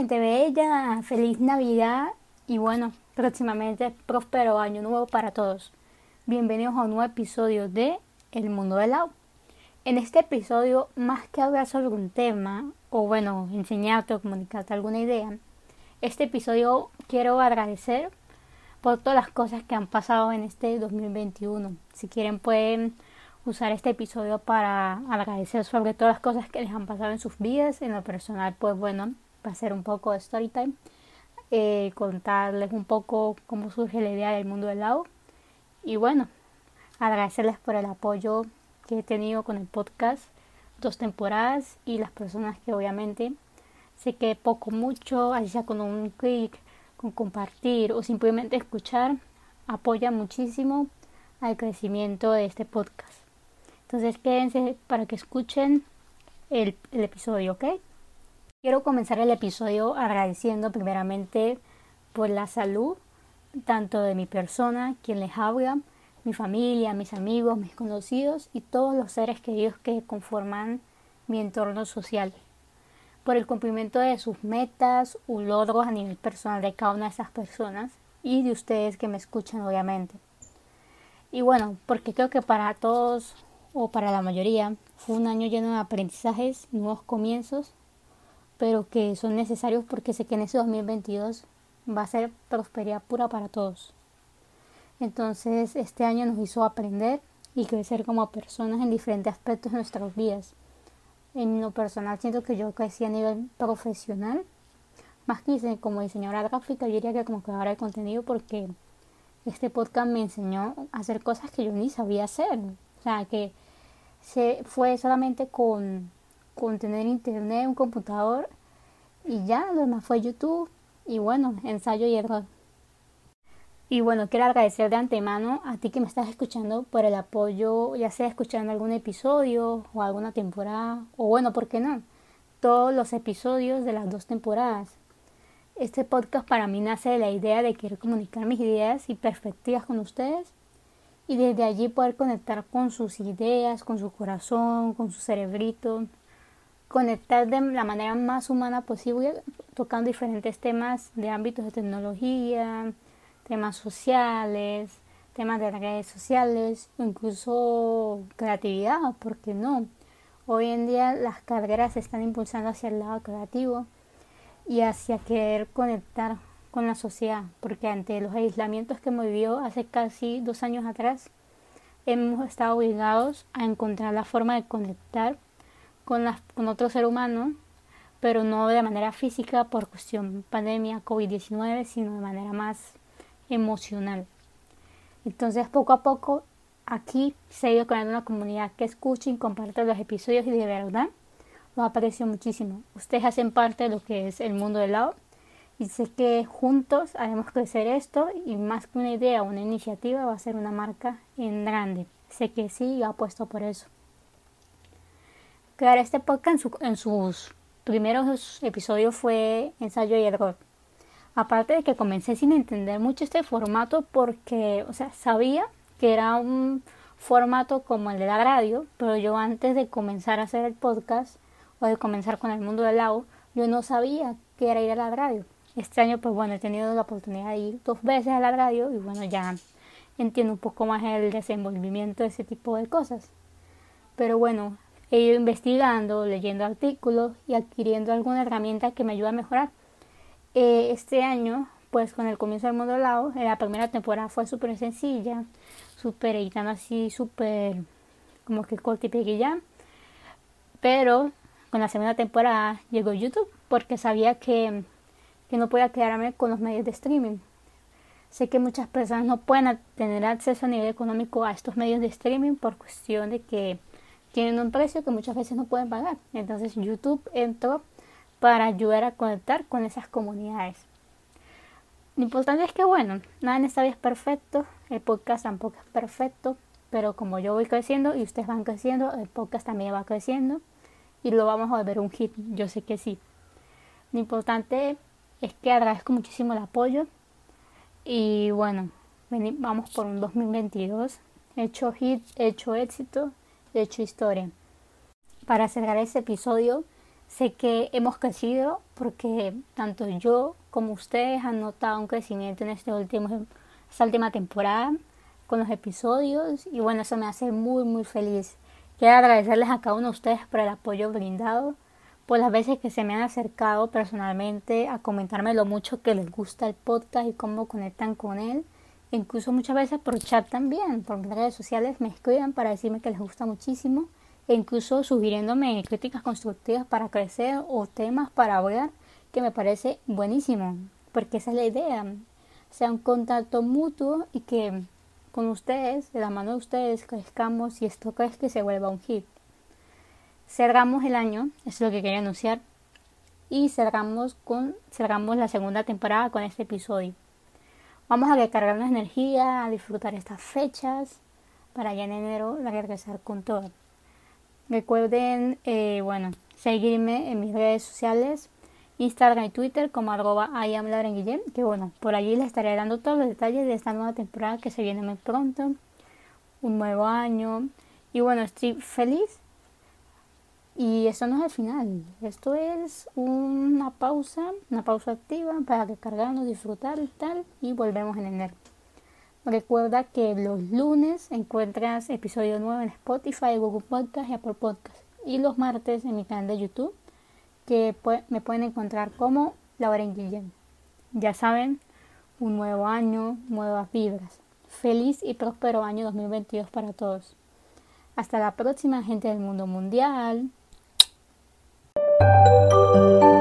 gente bella, feliz Navidad y bueno, próximamente próspero año nuevo para todos. Bienvenidos a un nuevo episodio de El Mundo del Lau. En este episodio, más que hablar sobre un tema, o bueno, enseñarte o comunicarte alguna idea, este episodio quiero agradecer por todas las cosas que han pasado en este 2021. Si quieren pueden usar este episodio para agradecer sobre todas las cosas que les han pasado en sus vidas. En lo personal, pues bueno, va a ser un poco de story time. Eh, contarles un poco cómo surge la idea del mundo del lado. Y bueno, agradecerles por el apoyo que he tenido con el podcast, dos temporadas y las personas que obviamente sé que poco mucho, así sea con un clic, con compartir o simplemente escuchar, apoya muchísimo al crecimiento de este podcast. Entonces quédense para que escuchen el, el episodio, ¿ok? Quiero comenzar el episodio agradeciendo primeramente por la salud, tanto de mi persona, quien les habla, mi familia, mis amigos, mis conocidos y todos los seres queridos que conforman mi entorno social. Por el cumplimiento de sus metas o logros a nivel personal de cada una de esas personas y de ustedes que me escuchan obviamente. Y bueno, porque creo que para todos o para la mayoría, fue un año lleno de aprendizajes, nuevos comienzos, pero que son necesarios porque sé que en ese 2022 va a ser prosperidad pura para todos. Entonces, este año nos hizo aprender y crecer como personas en diferentes aspectos de nuestras vidas. En lo personal, siento que yo crecí a nivel profesional, más que como diseñadora gráfica, yo diría que como creadora de contenido, porque este podcast me enseñó a hacer cosas que yo ni sabía hacer. O sea, que se fue solamente con, con tener internet, un computador y ya, lo demás fue YouTube y bueno, ensayo y error. Y bueno, quiero agradecer de antemano a ti que me estás escuchando por el apoyo, ya sea escuchando algún episodio o alguna temporada, o bueno, ¿por qué no? Todos los episodios de las dos temporadas. Este podcast para mí nace de la idea de querer comunicar mis ideas y perspectivas con ustedes y desde allí poder conectar con sus ideas, con su corazón, con su cerebrito, conectar de la manera más humana posible, tocando diferentes temas de ámbitos de tecnología, temas sociales, temas de redes sociales, incluso creatividad, ¿por qué no? Hoy en día las carreras se están impulsando hacia el lado creativo y hacia querer conectar con la sociedad, porque ante los aislamientos que hemos vivido hace casi dos años atrás, hemos estado obligados a encontrar la forma de conectar con, con otro ser humano, pero no de manera física por cuestión pandemia COVID-19, sino de manera más emocional. Entonces, poco a poco, aquí se ha ido creando una comunidad que escucha y comparte los episodios y de verdad lo aprecio muchísimo. Ustedes hacen parte de lo que es el mundo del lado y sé que juntos haremos crecer esto y más que una idea una iniciativa va a ser una marca en grande. Sé que sí y apuesto por eso. Crear este podcast en, sus primeros episodios fue ensayo y error. Aparte de que comencé sin entender mucho este formato porque, o sea, sabía que era un formato como el de la radio, pero yo antes de comenzar a hacer el podcast o de comenzar con el mundo del lago, yo no sabía que era ir a la radio. Este año, pues bueno, he tenido la oportunidad de ir dos veces a la radio y bueno, ya entiendo un poco más el desenvolvimiento de ese tipo de cosas. Pero bueno, he ido investigando, leyendo artículos y adquiriendo alguna herramienta que me ayuda a mejorar. Eh, este año, pues con el comienzo del mundo lado, la primera temporada fue súper sencilla, súper editando así, súper como que corta y ya. Pero con la segunda temporada llegó YouTube porque sabía que que no pueda quedarme con los medios de streaming. Sé que muchas personas no pueden tener acceso a nivel económico a estos medios de streaming por cuestión de que tienen un precio que muchas veces no pueden pagar. Entonces YouTube entró para ayudar a conectar con esas comunidades. Lo importante es que, bueno, nada en esta vida es perfecto, el podcast tampoco es perfecto, pero como yo voy creciendo y ustedes van creciendo, el podcast también va creciendo y lo vamos a volver un hit, yo sé que sí. Lo importante es que agradezco muchísimo el apoyo y bueno, vamos por un 2022 hecho hit, hecho éxito, hecho historia. Para cerrar este episodio, Sé que hemos crecido porque tanto yo como ustedes han notado un crecimiento en este último, esta última temporada con los episodios y bueno, eso me hace muy muy feliz. Quiero agradecerles a cada uno de ustedes por el apoyo brindado, por las veces que se me han acercado personalmente a comentarme lo mucho que les gusta el podcast y cómo conectan con él. Incluso muchas veces por chat también, por redes sociales me escriben para decirme que les gusta muchísimo e incluso sugiriéndome críticas constructivas para crecer o temas para hablar que me parece buenísimo, porque esa es la idea, sea un contacto mutuo y que con ustedes, de la mano de ustedes, crezcamos y esto es que se vuelva un hit. Cerramos el año, es lo que quería anunciar, y cerramos, con, cerramos la segunda temporada con este episodio. Vamos a recargarnos energía, a disfrutar estas fechas, para ya en enero regresar con todo. Recuerden, eh, bueno, seguirme en mis redes sociales, Instagram y Twitter como arroba Guillem, que bueno, por allí les estaré dando todos los detalles de esta nueva temporada que se viene muy pronto, un nuevo año, y bueno, estoy feliz. Y esto no es el final, esto es una pausa, una pausa activa para recargarnos, disfrutar y tal, y volvemos en enero. Recuerda que los lunes encuentras episodio nuevo en Spotify, Google Podcast y Apple Podcast. Y los martes en mi canal de YouTube, que me pueden encontrar como Lauren Guillén. Ya saben, un nuevo año, nuevas vibras. Feliz y próspero año 2022 para todos. Hasta la próxima, gente del mundo mundial. Música